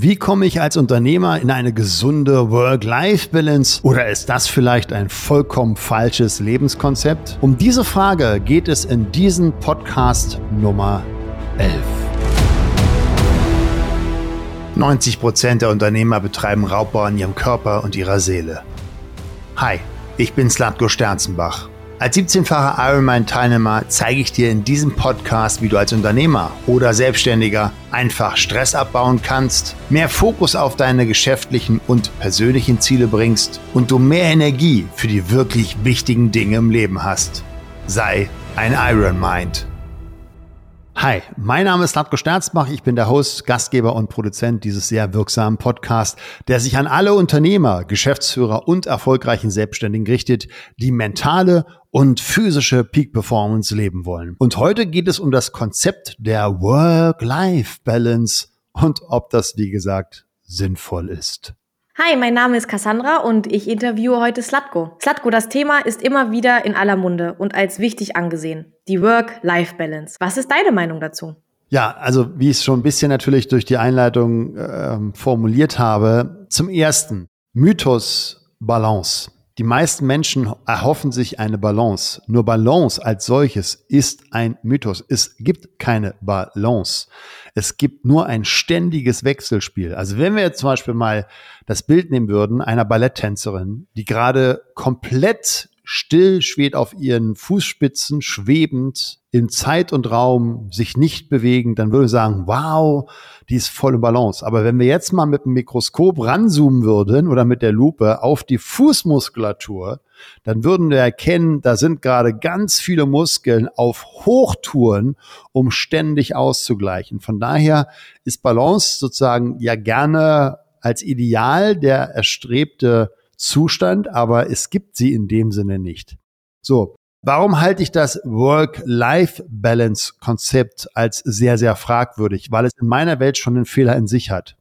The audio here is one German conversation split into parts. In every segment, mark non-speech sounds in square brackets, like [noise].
Wie komme ich als Unternehmer in eine gesunde Work-Life-Balance oder ist das vielleicht ein vollkommen falsches Lebenskonzept? Um diese Frage geht es in diesem Podcast Nummer 11. 90 Prozent der Unternehmer betreiben Raubbau an ihrem Körper und ihrer Seele. Hi, ich bin Slatko Sternzenbach. Als 17-facher Ironman-Teilnehmer zeige ich dir in diesem Podcast, wie du als Unternehmer oder Selbstständiger einfach Stress abbauen kannst, mehr Fokus auf deine geschäftlichen und persönlichen Ziele bringst und du mehr Energie für die wirklich wichtigen Dinge im Leben hast. Sei ein Iron Mind. Hi, mein Name ist Latko Sterzbach. Ich bin der Host, Gastgeber und Produzent dieses sehr wirksamen Podcasts, der sich an alle Unternehmer, Geschäftsführer und erfolgreichen Selbstständigen richtet, die mentale und physische Peak Performance leben wollen. Und heute geht es um das Konzept der Work-Life-Balance und ob das, wie gesagt, sinnvoll ist. Hi, mein Name ist Cassandra und ich interviewe heute Slatko. Slatko, das Thema ist immer wieder in aller Munde und als wichtig angesehen. Die Work-Life-Balance. Was ist deine Meinung dazu? Ja, also wie ich es schon ein bisschen natürlich durch die Einleitung äh, formuliert habe. Zum ersten, Mythos Balance. Die meisten Menschen erhoffen sich eine Balance. Nur Balance als solches ist ein Mythos. Es gibt keine Balance. Es gibt nur ein ständiges Wechselspiel. Also wenn wir jetzt zum Beispiel mal das Bild nehmen würden einer Balletttänzerin, die gerade komplett still schwebt auf ihren Fußspitzen, schwebend in Zeit und Raum, sich nicht bewegen, dann würde ich sagen, wow, die ist voll im Balance. Aber wenn wir jetzt mal mit dem Mikroskop ranzoomen würden oder mit der Lupe auf die Fußmuskulatur, dann würden wir erkennen, da sind gerade ganz viele Muskeln auf Hochtouren, um ständig auszugleichen. Von daher ist Balance sozusagen ja gerne als Ideal der erstrebte Zustand, aber es gibt sie in dem Sinne nicht. So, warum halte ich das Work-Life-Balance-Konzept als sehr, sehr fragwürdig? Weil es in meiner Welt schon einen Fehler in sich hat.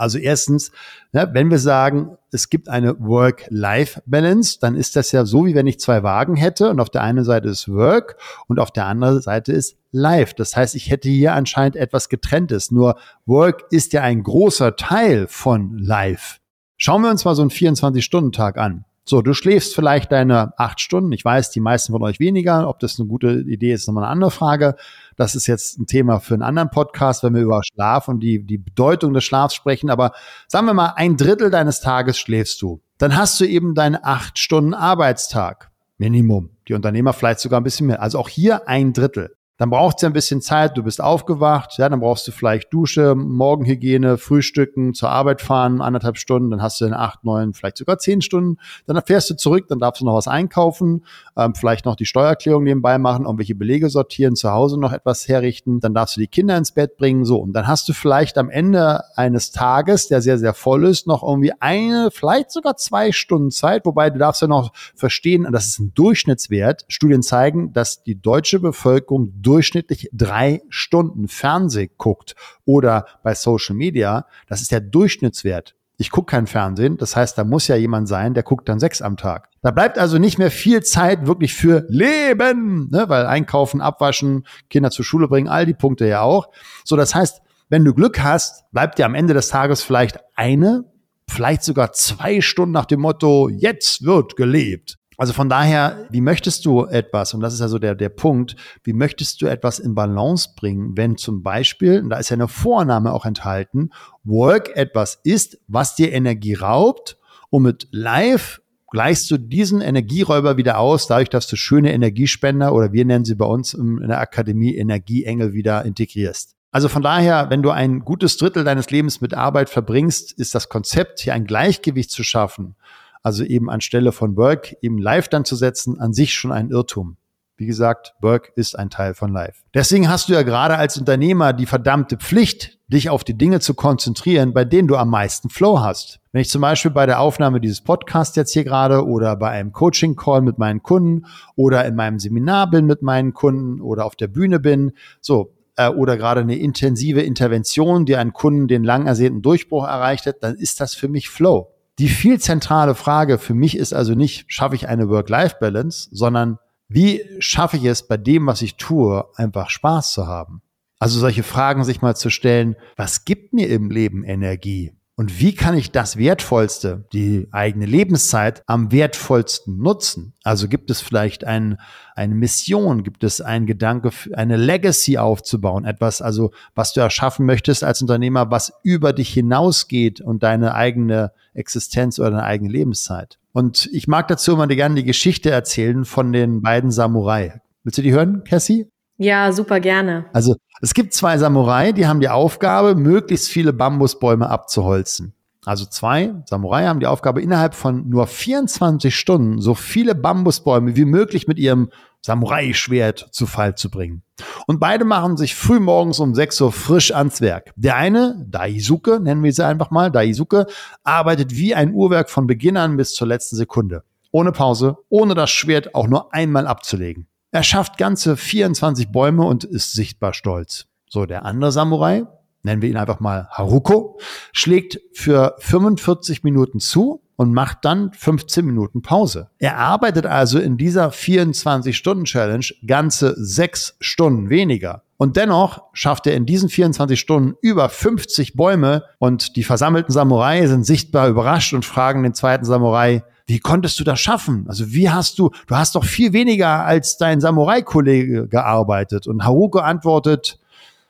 Also erstens, wenn wir sagen, es gibt eine Work-Life-Balance, dann ist das ja so, wie wenn ich zwei Wagen hätte und auf der einen Seite ist Work und auf der anderen Seite ist Life. Das heißt, ich hätte hier anscheinend etwas getrenntes. Nur Work ist ja ein großer Teil von Life. Schauen wir uns mal so einen 24-Stunden-Tag an. So, du schläfst vielleicht deine acht Stunden. Ich weiß, die meisten von euch weniger. Ob das eine gute Idee ist, ist nochmal eine andere Frage. Das ist jetzt ein Thema für einen anderen Podcast, wenn wir über Schlaf und die, die Bedeutung des Schlafs sprechen. Aber sagen wir mal, ein Drittel deines Tages schläfst du. Dann hast du eben deinen acht Stunden Arbeitstag. Minimum. Die Unternehmer vielleicht sogar ein bisschen mehr. Also auch hier ein Drittel dann braucht es ja ein bisschen Zeit, du bist aufgewacht, ja, dann brauchst du vielleicht Dusche, Morgenhygiene, Frühstücken, zur Arbeit fahren, anderthalb Stunden, dann hast du in acht, neun, vielleicht sogar zehn Stunden, dann fährst du zurück, dann darfst du noch was einkaufen, ähm, vielleicht noch die Steuererklärung nebenbei machen, irgendwelche Belege sortieren, zu Hause noch etwas herrichten, dann darfst du die Kinder ins Bett bringen, so, und dann hast du vielleicht am Ende eines Tages, der sehr, sehr voll ist, noch irgendwie eine, vielleicht sogar zwei Stunden Zeit, wobei du darfst ja noch verstehen, das ist ein Durchschnittswert. Studien zeigen, dass die deutsche Bevölkerung durchschnittlich drei Stunden Fernseh guckt oder bei Social Media, das ist der Durchschnittswert. Ich gucke kein Fernsehen, das heißt, da muss ja jemand sein, der guckt dann sechs am Tag. Da bleibt also nicht mehr viel Zeit wirklich für Leben, ne? weil einkaufen, abwaschen, Kinder zur Schule bringen, all die Punkte ja auch. So, das heißt, wenn du Glück hast, bleibt dir am Ende des Tages vielleicht eine, vielleicht sogar zwei Stunden nach dem Motto, jetzt wird gelebt. Also von daher, wie möchtest du etwas, und das ist ja so der, der Punkt, wie möchtest du etwas in Balance bringen, wenn zum Beispiel, und da ist ja eine Vorname auch enthalten, Work etwas ist, was dir Energie raubt und mit Live gleichst du diesen Energieräuber wieder aus, dadurch, dass du schöne Energiespender oder wir nennen sie bei uns in der Akademie Energieengel wieder integrierst. Also von daher, wenn du ein gutes Drittel deines Lebens mit Arbeit verbringst, ist das Konzept, hier ein Gleichgewicht zu schaffen also eben anstelle von Work eben Live dann zu setzen, an sich schon ein Irrtum. Wie gesagt, Work ist ein Teil von Live. Deswegen hast du ja gerade als Unternehmer die verdammte Pflicht, dich auf die Dinge zu konzentrieren, bei denen du am meisten Flow hast. Wenn ich zum Beispiel bei der Aufnahme dieses Podcasts jetzt hier gerade oder bei einem Coaching-Call mit meinen Kunden oder in meinem Seminar bin mit meinen Kunden oder auf der Bühne bin, so, äh, oder gerade eine intensive Intervention, die einen Kunden den lang ersehnten Durchbruch erreicht hat, dann ist das für mich Flow. Die viel zentrale Frage für mich ist also nicht, schaffe ich eine Work-Life-Balance, sondern wie schaffe ich es bei dem, was ich tue, einfach Spaß zu haben? Also solche Fragen sich mal zu stellen, was gibt mir im Leben Energie? Und wie kann ich das Wertvollste, die eigene Lebenszeit, am wertvollsten nutzen? Also gibt es vielleicht ein, eine Mission, gibt es einen Gedanke, eine Legacy aufzubauen, etwas, also was du erschaffen möchtest als Unternehmer, was über dich hinausgeht und deine eigene Existenz oder deine eigene Lebenszeit. Und ich mag dazu immer gerne die Geschichte erzählen von den beiden Samurai. Willst du die hören, Cassie? Ja, super gerne. Also es gibt zwei Samurai, die haben die Aufgabe, möglichst viele Bambusbäume abzuholzen. Also zwei Samurai haben die Aufgabe, innerhalb von nur 24 Stunden so viele Bambusbäume wie möglich mit ihrem Samurai-Schwert zu Fall zu bringen. Und beide machen sich früh morgens um 6 Uhr frisch ans Werk. Der eine, Daisuke, nennen wir sie einfach mal, Daisuke, arbeitet wie ein Uhrwerk von Beginn an bis zur letzten Sekunde. Ohne Pause, ohne das Schwert auch nur einmal abzulegen. Er schafft ganze 24 Bäume und ist sichtbar stolz. So, der andere Samurai, nennen wir ihn einfach mal Haruko, schlägt für 45 Minuten zu und macht dann 15 Minuten Pause. Er arbeitet also in dieser 24-Stunden-Challenge ganze sechs Stunden weniger. Und dennoch schafft er in diesen 24 Stunden über 50 Bäume und die versammelten Samurai sind sichtbar überrascht und fragen den zweiten Samurai, wie konntest du das schaffen? Also wie hast du, du hast doch viel weniger als dein Samurai-Kollege gearbeitet. Und Haruko antwortet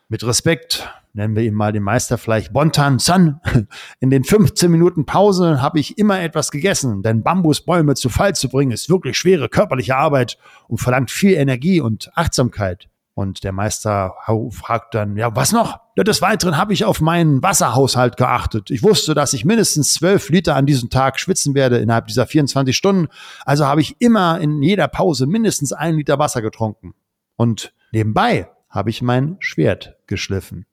mit Respekt, nennen wir ihn mal den Meister vielleicht Bontan San. In den 15 Minuten Pause habe ich immer etwas gegessen, denn Bambusbäume zu Fall zu bringen ist wirklich schwere körperliche Arbeit und verlangt viel Energie und Achtsamkeit. Und der Meister fragt dann, ja, was noch? Des Weiteren habe ich auf meinen Wasserhaushalt geachtet. Ich wusste, dass ich mindestens zwölf Liter an diesem Tag schwitzen werde innerhalb dieser 24 Stunden. Also habe ich immer in jeder Pause mindestens einen Liter Wasser getrunken. Und nebenbei habe ich mein Schwert geschliffen.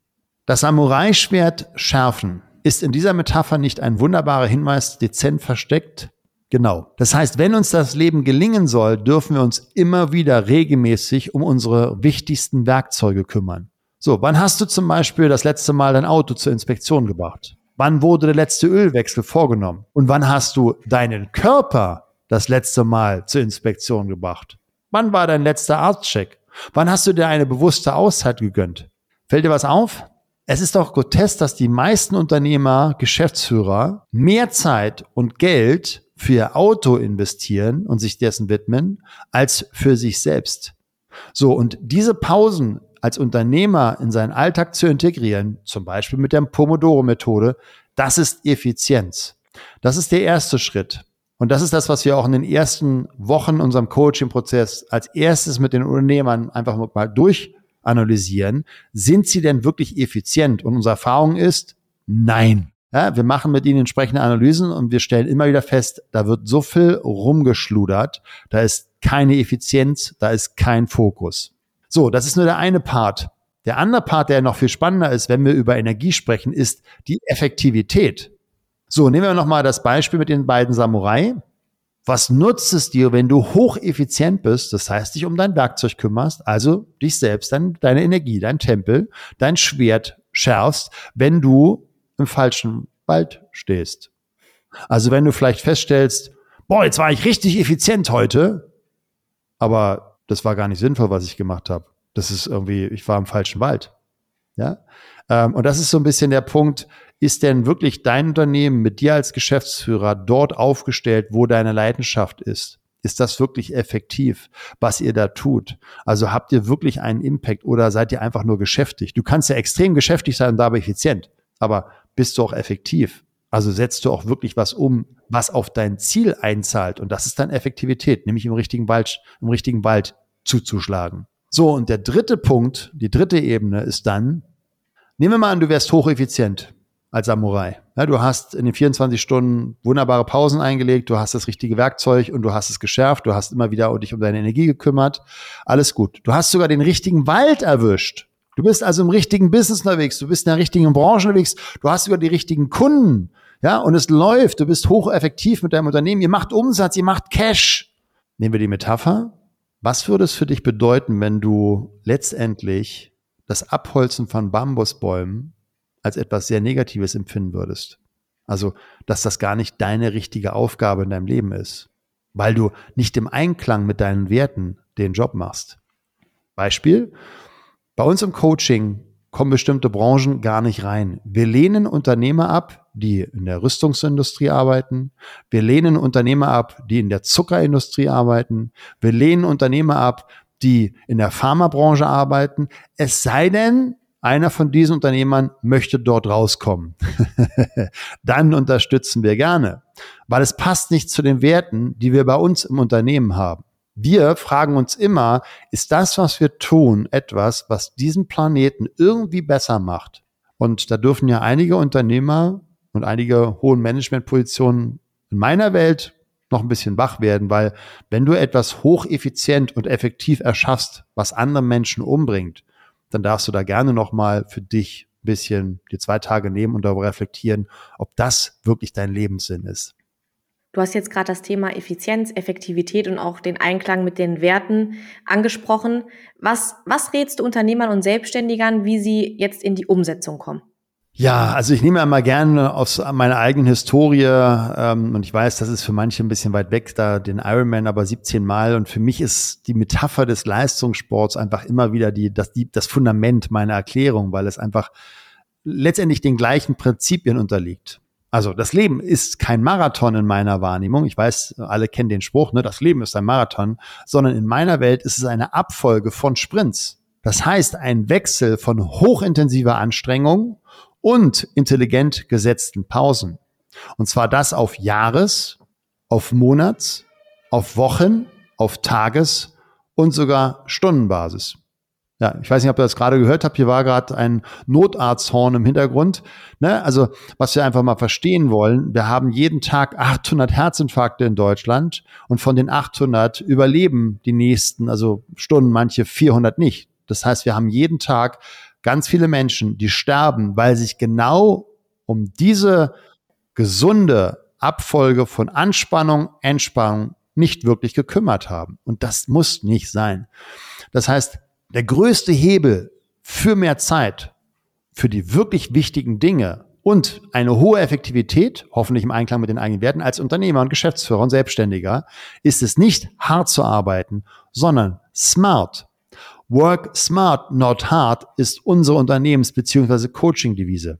Das Samurai-Schwert schärfen ist in dieser Metapher nicht ein wunderbarer Hinweis dezent versteckt? Genau. Das heißt, wenn uns das Leben gelingen soll, dürfen wir uns immer wieder regelmäßig um unsere wichtigsten Werkzeuge kümmern. So, wann hast du zum Beispiel das letzte Mal dein Auto zur Inspektion gebracht? Wann wurde der letzte Ölwechsel vorgenommen? Und wann hast du deinen Körper das letzte Mal zur Inspektion gebracht? Wann war dein letzter Arztcheck? Wann hast du dir eine bewusste Auszeit gegönnt? Fällt dir was auf? Es ist doch grotesk, dass die meisten Unternehmer, Geschäftsführer mehr Zeit und Geld für ihr Auto investieren und sich dessen widmen, als für sich selbst. So, und diese Pausen als Unternehmer in seinen Alltag zu integrieren, zum Beispiel mit der Pomodoro-Methode, das ist Effizienz. Das ist der erste Schritt. Und das ist das, was wir auch in den ersten Wochen unserem Coaching-Prozess als erstes mit den Unternehmern einfach mal durchanalysieren. Sind sie denn wirklich effizient? Und unsere Erfahrung ist, nein. Ja, wir machen mit ihnen entsprechende Analysen und wir stellen immer wieder fest, da wird so viel rumgeschludert, da ist keine Effizienz, da ist kein Fokus. So, das ist nur der eine Part. Der andere Part, der noch viel spannender ist, wenn wir über Energie sprechen, ist die Effektivität. So, nehmen wir nochmal das Beispiel mit den beiden Samurai. Was nutzt es dir, wenn du hocheffizient bist, das heißt, dich um dein Werkzeug kümmerst, also dich selbst, dein, deine Energie, dein Tempel, dein Schwert schärfst, wenn du im falschen Wald stehst. Also wenn du vielleicht feststellst, boah, jetzt war ich richtig effizient heute, aber das war gar nicht sinnvoll, was ich gemacht habe. Das ist irgendwie, ich war im falschen Wald. Ja. Ähm, und das ist so ein bisschen der Punkt, ist denn wirklich dein Unternehmen mit dir als Geschäftsführer dort aufgestellt, wo deine Leidenschaft ist? Ist das wirklich effektiv, was ihr da tut? Also habt ihr wirklich einen Impact oder seid ihr einfach nur geschäftig? Du kannst ja extrem geschäftig sein und dabei effizient. Aber bist du auch effektiv. Also setzt du auch wirklich was um, was auf dein Ziel einzahlt. Und das ist dann Effektivität, nämlich im richtigen Wald, im richtigen Wald zuzuschlagen. So, und der dritte Punkt, die dritte Ebene ist dann, nehmen wir mal an, du wärst hocheffizient als Samurai. Ja, du hast in den 24 Stunden wunderbare Pausen eingelegt, du hast das richtige Werkzeug und du hast es geschärft, du hast immer wieder dich um deine Energie gekümmert. Alles gut. Du hast sogar den richtigen Wald erwischt. Du bist also im richtigen Business unterwegs, du bist in der richtigen Branche unterwegs, du hast sogar die richtigen Kunden, ja, und es läuft, du bist hocheffektiv mit deinem Unternehmen, ihr macht Umsatz, ihr macht Cash. Nehmen wir die Metapher. Was würde es für dich bedeuten, wenn du letztendlich das Abholzen von Bambusbäumen als etwas sehr Negatives empfinden würdest? Also, dass das gar nicht deine richtige Aufgabe in deinem Leben ist, weil du nicht im Einklang mit deinen Werten den Job machst. Beispiel, Bei uns im Coaching kommen bestimmte Branchen gar nicht rein. Wir lehnen Unternehmer ab, die in der Rüstungsindustrie arbeiten. Wir lehnen Unternehmer ab, die in der Zuckerindustrie arbeiten. Wir lehnen Unternehmer ab, die in der Pharmabranche arbeiten. Es sei denn, einer von diesen Unternehmern möchte dort rauskommen. [laughs] Dann unterstützen wir gerne, weil es passt nicht zu den Werten, die wir bei uns im Unternehmen haben. Wir fragen uns immer, ist das, was wir tun, etwas, was diesen Planeten irgendwie besser macht? Und da dürfen ja einige Unternehmer und einige hohen Managementpositionen in meiner Welt noch ein bisschen wach werden, weil wenn du etwas hocheffizient und effektiv erschaffst, was andere Menschen umbringt, dann darfst du da gerne nochmal für dich ein bisschen die zwei Tage nehmen und darüber reflektieren, ob das wirklich dein Lebenssinn ist. Du hast jetzt gerade das Thema Effizienz, Effektivität und auch den Einklang mit den Werten angesprochen. Was, was rätst du Unternehmern und Selbstständigern, wie sie jetzt in die Umsetzung kommen? Ja, also ich nehme einmal gerne aus meiner eigenen Historie ähm, und ich weiß, das ist für manche ein bisschen weit weg, da den Ironman aber 17 Mal und für mich ist die Metapher des Leistungssports einfach immer wieder die, das, die, das Fundament meiner Erklärung, weil es einfach letztendlich den gleichen Prinzipien unterliegt. Also das Leben ist kein Marathon in meiner Wahrnehmung. Ich weiß, alle kennen den Spruch, ne, das Leben ist ein Marathon, sondern in meiner Welt ist es eine Abfolge von Sprints. Das heißt, ein Wechsel von hochintensiver Anstrengung und intelligent gesetzten Pausen. Und zwar das auf Jahres, auf Monats, auf Wochen, auf Tages und sogar Stundenbasis. Ja, ich weiß nicht, ob ihr das gerade gehört habt. Hier war gerade ein Notarzthorn im Hintergrund. Ne? Also, was wir einfach mal verstehen wollen, wir haben jeden Tag 800 Herzinfarkte in Deutschland und von den 800 überleben die nächsten, also Stunden manche 400 nicht. Das heißt, wir haben jeden Tag ganz viele Menschen, die sterben, weil sich genau um diese gesunde Abfolge von Anspannung, Entspannung nicht wirklich gekümmert haben. Und das muss nicht sein. Das heißt, der größte Hebel für mehr Zeit, für die wirklich wichtigen Dinge und eine hohe Effektivität, hoffentlich im Einklang mit den eigenen Werten als Unternehmer und Geschäftsführer und Selbstständiger, ist es nicht hart zu arbeiten, sondern smart. Work smart, not hard ist unsere Unternehmens- bzw. Coaching-Devise.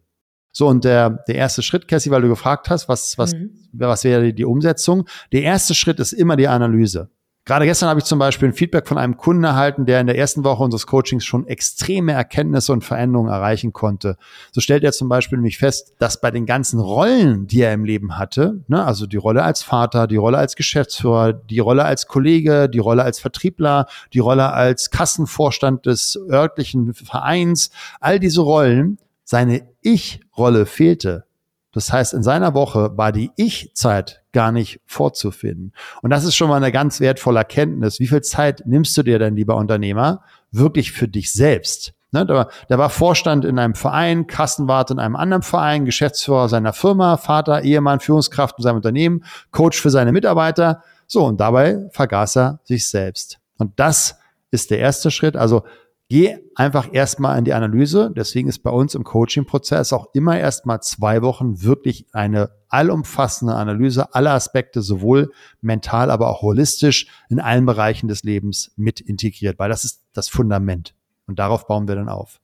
So, und der, der erste Schritt, Cassie, weil du gefragt hast, was, was, mhm. was wäre die Umsetzung? Der erste Schritt ist immer die Analyse. Gerade gestern habe ich zum Beispiel ein Feedback von einem Kunden erhalten, der in der ersten Woche unseres Coachings schon extreme Erkenntnisse und Veränderungen erreichen konnte. So stellt er zum Beispiel nämlich fest, dass bei den ganzen Rollen, die er im Leben hatte, ne, also die Rolle als Vater, die Rolle als Geschäftsführer, die Rolle als Kollege, die Rolle als Vertriebler, die Rolle als Kassenvorstand des örtlichen Vereins, all diese Rollen, seine Ich-Rolle fehlte. Das heißt, in seiner Woche war die Ich-Zeit gar nicht vorzufinden. Und das ist schon mal eine ganz wertvolle Erkenntnis. Wie viel Zeit nimmst du dir denn, lieber Unternehmer, wirklich für dich selbst? Ne, der, der war Vorstand in einem Verein, Kassenwart in einem anderen Verein, Geschäftsführer seiner Firma, Vater, Ehemann, Führungskraft in seinem Unternehmen, Coach für seine Mitarbeiter. So, und dabei vergaß er sich selbst. Und das ist der erste Schritt. Also Geh einfach erstmal in die Analyse. Deswegen ist bei uns im Coaching-Prozess auch immer erstmal zwei Wochen wirklich eine allumfassende Analyse aller Aspekte, sowohl mental, aber auch holistisch in allen Bereichen des Lebens mit integriert, weil das ist das Fundament. Und darauf bauen wir dann auf.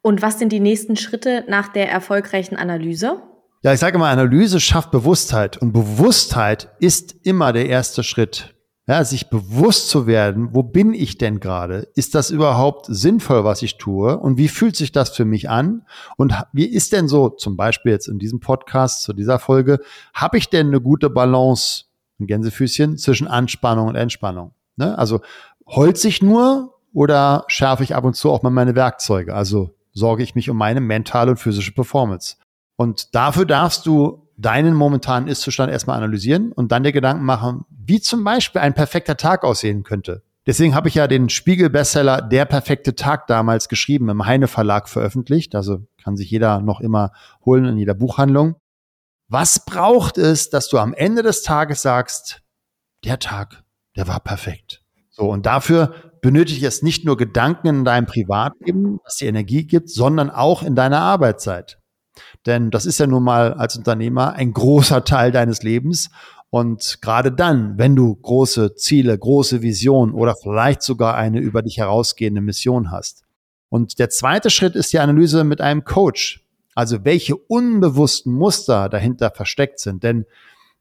Und was sind die nächsten Schritte nach der erfolgreichen Analyse? Ja, ich sage mal, Analyse schafft Bewusstheit und Bewusstheit ist immer der erste Schritt ja, sich bewusst zu werden, wo bin ich denn gerade? Ist das überhaupt sinnvoll, was ich tue? Und wie fühlt sich das für mich an? Und wie ist denn so, zum Beispiel jetzt in diesem Podcast, zu dieser Folge, habe ich denn eine gute Balance, ein Gänsefüßchen, zwischen Anspannung und Entspannung? Ne? Also holz ich nur oder schärfe ich ab und zu auch mal meine Werkzeuge? Also sorge ich mich um meine mentale und physische Performance? Und dafür darfst du deinen momentanen Ist-Zustand erstmal analysieren und dann dir Gedanken machen, wie zum Beispiel ein perfekter Tag aussehen könnte. Deswegen habe ich ja den Spiegel-Bestseller Der perfekte Tag damals geschrieben, im Heine Verlag veröffentlicht. Also kann sich jeder noch immer holen in jeder Buchhandlung. Was braucht es, dass du am Ende des Tages sagst, der Tag, der war perfekt. So, und dafür benötige ich es nicht nur Gedanken in deinem Privatleben, was dir Energie gibt, sondern auch in deiner Arbeitszeit. Denn das ist ja nun mal als Unternehmer ein großer Teil deines Lebens. Und gerade dann, wenn du große Ziele, große Visionen oder vielleicht sogar eine über dich herausgehende Mission hast, Und der zweite Schritt ist die Analyse mit einem Coach. Also welche unbewussten Muster dahinter versteckt sind. Denn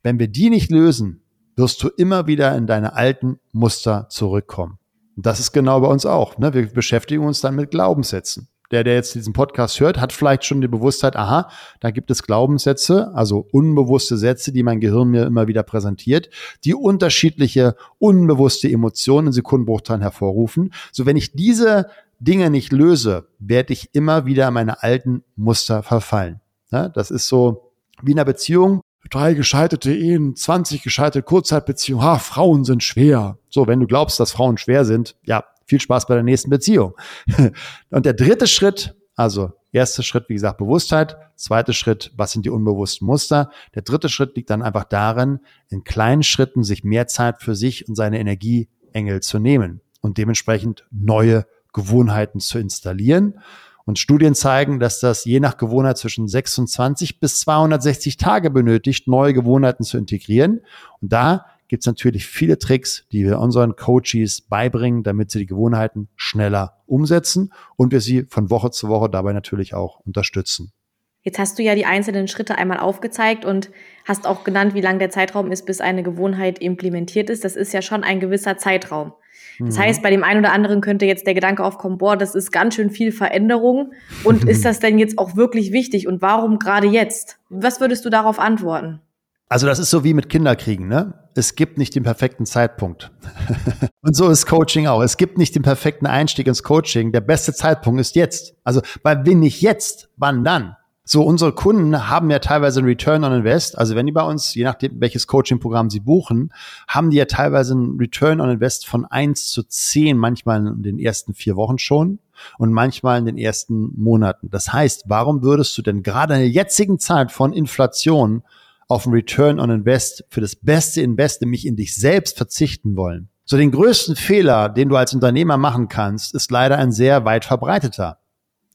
wenn wir die nicht lösen, wirst du immer wieder in deine alten Muster zurückkommen. Und das ist genau bei uns auch. Ne? Wir beschäftigen uns dann mit Glaubenssätzen. Der, der jetzt diesen Podcast hört, hat vielleicht schon die Bewusstheit, aha, da gibt es Glaubenssätze, also unbewusste Sätze, die mein Gehirn mir immer wieder präsentiert, die unterschiedliche unbewusste Emotionen in Sekundenbruchteilen hervorrufen. So, wenn ich diese Dinge nicht löse, werde ich immer wieder meine alten Muster verfallen. Ja, das ist so wie in einer Beziehung. Drei gescheiterte Ehen, 20 gescheiterte Kurzzeitbeziehungen. Ha, Frauen sind schwer. So, wenn du glaubst, dass Frauen schwer sind, ja, viel Spaß bei der nächsten Beziehung. [laughs] Und der dritte Schritt, also erster Schritt, wie gesagt, Bewusstheit. Zweiter Schritt, was sind die unbewussten Muster? Der dritte Schritt liegt dann einfach darin, in kleinen Schritten sich mehr Zeit für sich und seine Energieengel zu nehmen und dementsprechend neue Gewohnheiten zu installieren. Und Studien zeigen, dass das je nach Gewohnheit zwischen 26 bis 260 Tage benötigt, neue Gewohnheiten zu integrieren. Und da gibt es natürlich viele Tricks, die wir unseren Coaches beibringen, damit sie die Gewohnheiten schneller umsetzen und wir sie von Woche zu Woche dabei natürlich auch unterstützen. Jetzt hast du ja die einzelnen Schritte einmal aufgezeigt und hast auch genannt, wie lang der Zeitraum ist, bis eine Gewohnheit implementiert ist. Das ist ja schon ein gewisser Zeitraum. Das mhm. heißt, bei dem einen oder anderen könnte jetzt der Gedanke aufkommen, boah, das ist ganz schön viel Veränderung. Und [laughs] ist das denn jetzt auch wirklich wichtig? Und warum gerade jetzt? Was würdest du darauf antworten? Also das ist so wie mit Kinderkriegen, ne? Es gibt nicht den perfekten Zeitpunkt. [laughs] und so ist Coaching auch. Es gibt nicht den perfekten Einstieg ins Coaching. Der beste Zeitpunkt ist jetzt. Also, weil wenn nicht jetzt, wann dann? So, unsere Kunden haben ja teilweise einen Return on Invest. Also wenn die bei uns, je nachdem, welches Coaching-Programm sie buchen, haben die ja teilweise einen Return on Invest von eins zu zehn, manchmal in den ersten vier Wochen schon und manchmal in den ersten Monaten. Das heißt, warum würdest du denn gerade in der jetzigen Zeit von Inflation auf ein Return on Invest für das beste Invest, nämlich in dich selbst verzichten wollen. So den größten Fehler, den du als Unternehmer machen kannst, ist leider ein sehr weit verbreiteter.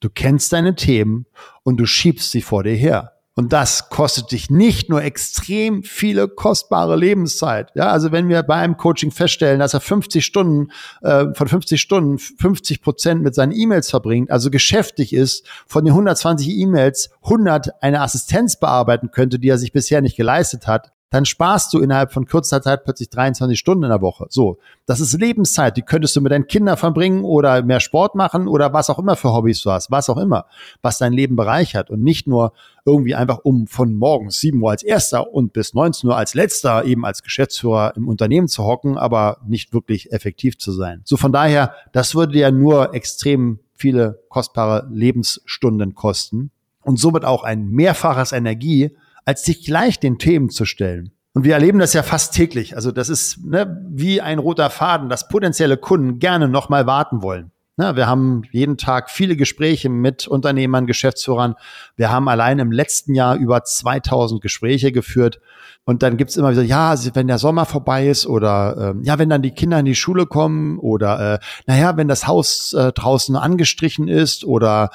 Du kennst deine Themen und du schiebst sie vor dir her. Und das kostet dich nicht nur extrem viele kostbare Lebenszeit. Ja, also wenn wir bei einem Coaching feststellen, dass er 50 Stunden, äh, von 50 Stunden 50 Prozent mit seinen E-Mails verbringt, also geschäftig ist, von den 120 E-Mails 100 eine Assistenz bearbeiten könnte, die er sich bisher nicht geleistet hat, dann sparst du innerhalb von kurzer Zeit plötzlich 23 Stunden in der Woche. So, das ist Lebenszeit, die könntest du mit deinen Kindern verbringen oder mehr Sport machen oder was auch immer für Hobbys du hast, was auch immer, was dein Leben bereichert und nicht nur irgendwie einfach um von morgens 7 Uhr als erster und bis 19 Uhr als letzter eben als Geschäftsführer im Unternehmen zu hocken, aber nicht wirklich effektiv zu sein. So von daher, das würde ja nur extrem viele kostbare Lebensstunden kosten und somit auch ein mehrfaches Energie, als sich gleich den Themen zu stellen. Und wir erleben das ja fast täglich. Also das ist ne, wie ein roter Faden, dass potenzielle Kunden gerne nochmal warten wollen. Ne, wir haben jeden Tag viele Gespräche mit Unternehmern, Geschäftsführern. Wir haben allein im letzten Jahr über 2000 Gespräche geführt. Und dann gibt's immer wieder, ja, wenn der Sommer vorbei ist oder äh, ja, wenn dann die Kinder in die Schule kommen oder äh, naja, wenn das Haus äh, draußen angestrichen ist oder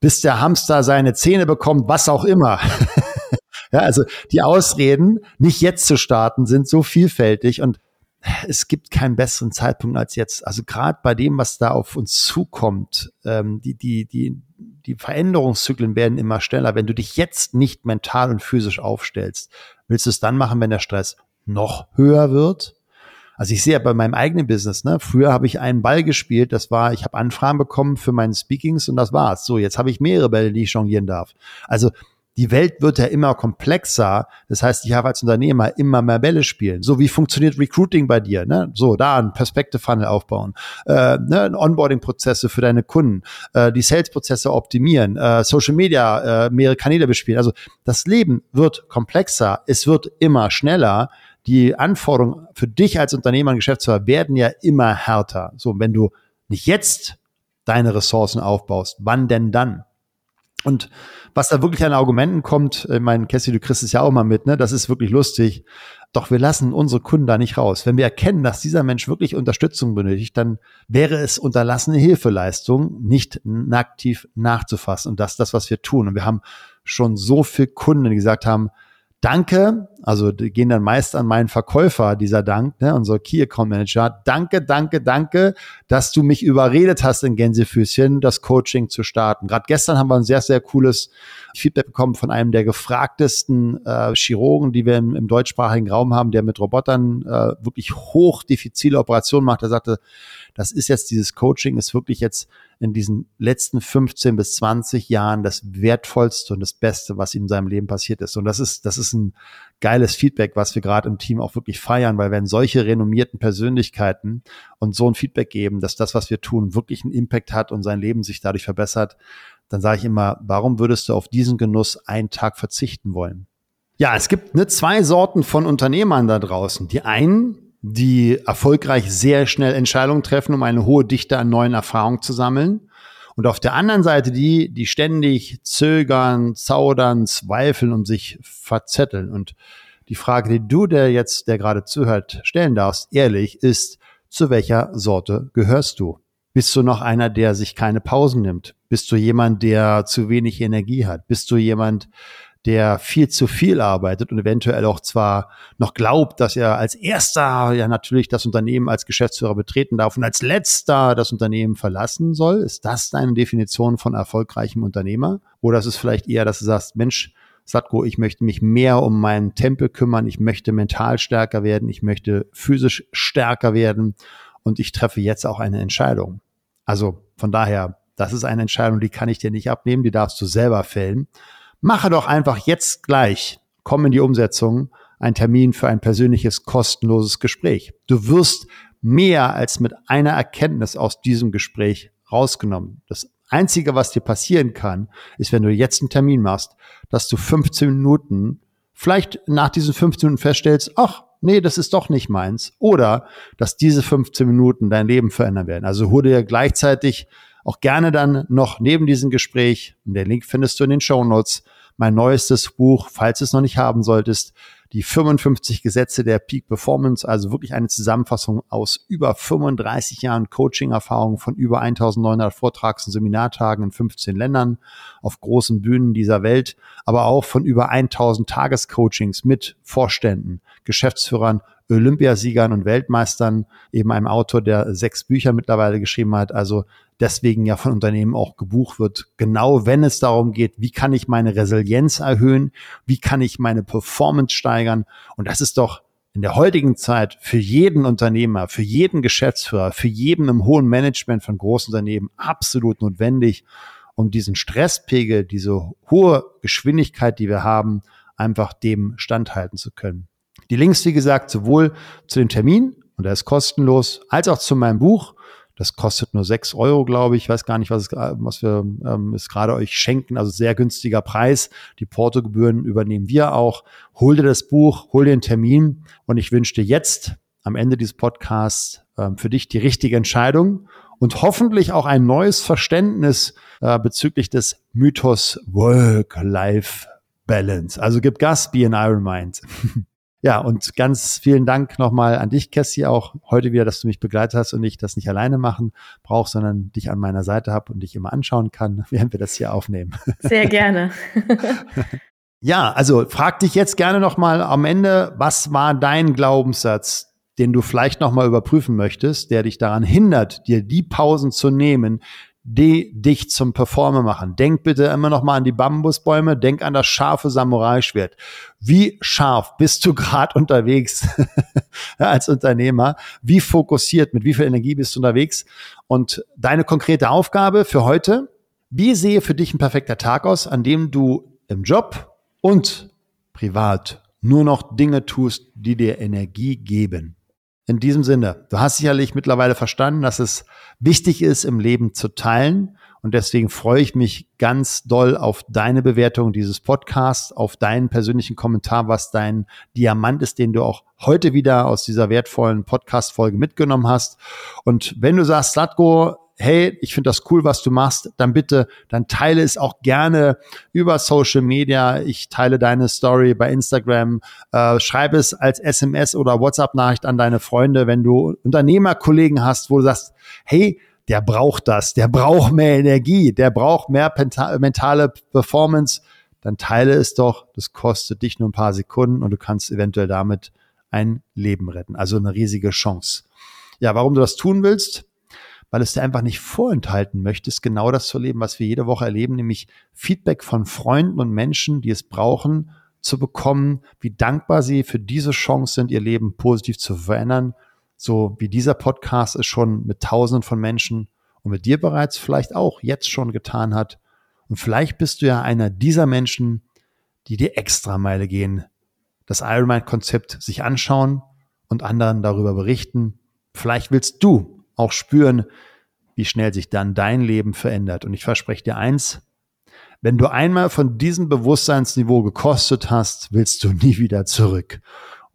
bis der Hamster seine Zähne bekommt, was auch immer. [laughs] Ja, also die Ausreden, nicht jetzt zu starten, sind so vielfältig und es gibt keinen besseren Zeitpunkt als jetzt. Also gerade bei dem, was da auf uns zukommt, ähm, die, die, die, die Veränderungszyklen werden immer schneller. Wenn du dich jetzt nicht mental und physisch aufstellst, willst du es dann machen, wenn der Stress noch höher wird? Also ich sehe ja bei meinem eigenen Business, ne, früher habe ich einen Ball gespielt, das war, ich habe Anfragen bekommen für meine Speakings und das war's. So, jetzt habe ich mehrere Bälle, die ich jonglieren darf. Also die Welt wird ja immer komplexer. Das heißt, ich habe als Unternehmer immer mehr Bälle spielen. So, wie funktioniert Recruiting bei dir? Ne? So, da ein Perspektive-Funnel aufbauen, äh, ne? Onboarding-Prozesse für deine Kunden, äh, die Sales-Prozesse optimieren, äh, Social Media, äh, mehrere Kanäle bespielen. Also das Leben wird komplexer, es wird immer schneller. Die Anforderungen für dich als Unternehmer und Geschäftsführer werden ja immer härter. So, wenn du nicht jetzt deine Ressourcen aufbaust, wann denn dann? Und was da wirklich an Argumenten kommt, ich meine, Cassie, du kriegst es ja auch mal mit, ne? Das ist wirklich lustig. Doch wir lassen unsere Kunden da nicht raus. Wenn wir erkennen, dass dieser Mensch wirklich Unterstützung benötigt, dann wäre es unterlassene Hilfeleistung, nicht aktiv nachzufassen. Und das ist das, was wir tun. Und wir haben schon so viele Kunden, die gesagt haben, danke, Also die gehen dann meist an meinen Verkäufer, dieser Dank, ne, unser Key Account Manager. Danke, danke, danke, dass du mich überredet hast in Gänsefüßchen, das Coaching zu starten. Gerade gestern haben wir ein sehr, sehr cooles Feedback bekommen von einem der gefragtesten äh, Chirurgen, die wir im, im deutschsprachigen Raum haben, der mit Robotern äh, wirklich hoch diffizile Operationen macht. Er sagte, das ist jetzt dieses Coaching, ist wirklich jetzt in diesen letzten 15 bis 20 Jahren das wertvollste und das Beste, was ihm in seinem Leben passiert ist. Und das ist, das ist ein geiles Feedback, was wir gerade im Team auch wirklich feiern, weil wenn solche renommierten Persönlichkeiten uns so ein Feedback geben, dass das, was wir tun, wirklich einen Impact hat und sein Leben sich dadurch verbessert, dann sage ich immer, warum würdest du auf diesen Genuss einen Tag verzichten wollen? Ja, es gibt ne, zwei Sorten von Unternehmern da draußen. Die einen, die erfolgreich sehr schnell Entscheidungen treffen, um eine hohe Dichte an neuen Erfahrungen zu sammeln. Und auf der anderen Seite die, die ständig zögern, zaudern, zweifeln und sich verzetteln. Und die Frage, die du, der jetzt, der gerade zuhört, stellen darfst, ehrlich, ist, zu welcher Sorte gehörst du? Bist du noch einer, der sich keine Pausen nimmt? Bist du jemand, der zu wenig Energie hat? Bist du jemand, der viel zu viel arbeitet und eventuell auch zwar noch glaubt, dass er als erster ja natürlich das Unternehmen als Geschäftsführer betreten darf und als letzter das Unternehmen verlassen soll. Ist das deine Definition von erfolgreichem Unternehmer? Oder ist es vielleicht eher, dass du sagst, Mensch, Satko, ich möchte mich mehr um meinen Tempel kümmern, ich möchte mental stärker werden, ich möchte physisch stärker werden und ich treffe jetzt auch eine Entscheidung. Also von daher, das ist eine Entscheidung, die kann ich dir nicht abnehmen, die darfst du selber fällen. Mache doch einfach jetzt gleich, komm in die Umsetzung, ein Termin für ein persönliches, kostenloses Gespräch. Du wirst mehr als mit einer Erkenntnis aus diesem Gespräch rausgenommen. Das Einzige, was dir passieren kann, ist, wenn du jetzt einen Termin machst, dass du 15 Minuten, vielleicht nach diesen 15 Minuten feststellst, ach, nee, das ist doch nicht meins. Oder, dass diese 15 Minuten dein Leben verändern werden. Also hol dir gleichzeitig auch gerne dann noch neben diesem Gespräch, den Link findest du in den Show Notes, mein neuestes Buch, falls du es noch nicht haben solltest, die 55 Gesetze der Peak Performance, also wirklich eine Zusammenfassung aus über 35 Jahren Coaching-Erfahrung von über 1900 Vortrags- und Seminartagen in 15 Ländern auf großen Bühnen dieser Welt, aber auch von über 1000 Tagescoachings mit Vorständen, Geschäftsführern, Olympiasiegern und Weltmeistern, eben einem Autor, der sechs Bücher mittlerweile geschrieben hat, also deswegen ja von Unternehmen auch gebucht wird. Genau wenn es darum geht, wie kann ich meine Resilienz erhöhen, wie kann ich meine Performance steigern. Und das ist doch in der heutigen Zeit für jeden Unternehmer, für jeden Geschäftsführer, für jeden im hohen Management von großen Unternehmen absolut notwendig, um diesen Stresspegel, diese hohe Geschwindigkeit, die wir haben, einfach dem standhalten zu können. Die Links, wie gesagt, sowohl zu dem Termin, und der ist kostenlos, als auch zu meinem Buch das kostet nur sechs Euro, glaube ich. Ich weiß gar nicht, was, es, was wir ähm, es gerade euch schenken. Also sehr günstiger Preis. Die Portogebühren übernehmen wir auch. Hol dir das Buch, hol dir einen Termin und ich wünsche dir jetzt am Ende dieses Podcasts ähm, für dich die richtige Entscheidung und hoffentlich auch ein neues Verständnis äh, bezüglich des Mythos Work-Life-Balance. Also gib Gas, be an Iron Mind. [laughs] Ja, und ganz vielen Dank nochmal an dich, Cassie, auch heute wieder, dass du mich begleitet hast und ich das nicht alleine machen brauche, sondern dich an meiner Seite habe und dich immer anschauen kann, [laughs] während wir das hier aufnehmen. Sehr gerne. [laughs] ja, also frag dich jetzt gerne nochmal am Ende, was war dein Glaubenssatz, den du vielleicht nochmal überprüfen möchtest, der dich daran hindert, dir die Pausen zu nehmen, die dich zum Performer machen. Denk bitte immer noch mal an die Bambusbäume, denk an das scharfe Samurai-Schwert. Wie scharf bist du [laughs] gerade unterwegs [laughs] als Unternehmer? Wie fokussiert, mit wie viel Energie bist du unterwegs? Und deine konkrete Aufgabe für heute, wie sehe für dich ein perfekter Tag aus, an dem du im Job und privat nur noch Dinge tust, die dir Energie geben? In diesem Sinne, du hast sicherlich mittlerweile verstanden, dass es wichtig ist, im Leben zu teilen. Und deswegen freue ich mich ganz doll auf deine Bewertung dieses Podcasts, auf deinen persönlichen Kommentar, was dein Diamant ist, den du auch heute wieder aus dieser wertvollen Podcast-Folge mitgenommen hast. Und wenn du sagst, Satgo, hey, ich finde das cool, was du machst, dann bitte, dann teile es auch gerne über Social Media. Ich teile deine Story bei Instagram, äh, schreibe es als SMS oder WhatsApp-Nachricht an deine Freunde, wenn du Unternehmerkollegen hast, wo du sagst, hey, der braucht das, der braucht mehr Energie, der braucht mehr mentale Performance dann teile es doch. Das kostet dich nur ein paar Sekunden und du kannst eventuell damit ein Leben retten. Also eine riesige Chance. Ja, warum du das tun willst? Weil es dir einfach nicht vorenthalten möchtest, genau das zu erleben, was wir jede Woche erleben, nämlich Feedback von Freunden und Menschen, die es brauchen, zu bekommen, wie dankbar sie für diese Chance sind, ihr Leben positiv zu verändern. So wie dieser Podcast es schon mit tausenden von Menschen und mit dir bereits vielleicht auch jetzt schon getan hat. Und vielleicht bist du ja einer dieser Menschen, die die Extrameile gehen, das Ironman-Konzept sich anschauen und anderen darüber berichten. Vielleicht willst du auch spüren, wie schnell sich dann dein Leben verändert. Und ich verspreche dir eins, wenn du einmal von diesem Bewusstseinsniveau gekostet hast, willst du nie wieder zurück.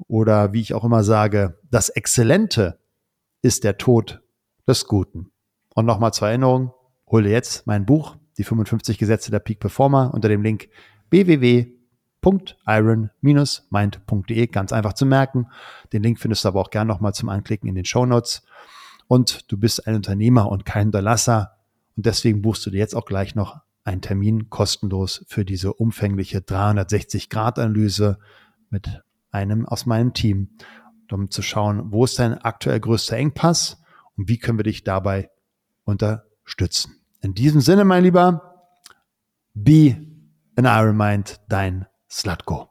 Oder wie ich auch immer sage, das Exzellente ist der Tod des Guten. Und nochmal zur Erinnerung, hole jetzt mein Buch, die 55 Gesetze der Peak Performer, unter dem Link www.iron-mind.de, ganz einfach zu merken. Den Link findest du aber auch gern nochmal zum Anklicken in den Show Notes. Und du bist ein Unternehmer und kein Unterlasser. Und deswegen buchst du dir jetzt auch gleich noch einen Termin kostenlos für diese umfängliche 360-Grad-Analyse mit einem aus meinem Team, um zu schauen, wo ist dein aktuell größter Engpass und wie können wir dich dabei unterstützen. In diesem Sinne, mein Lieber, be an Iron Mind, dein Slutko.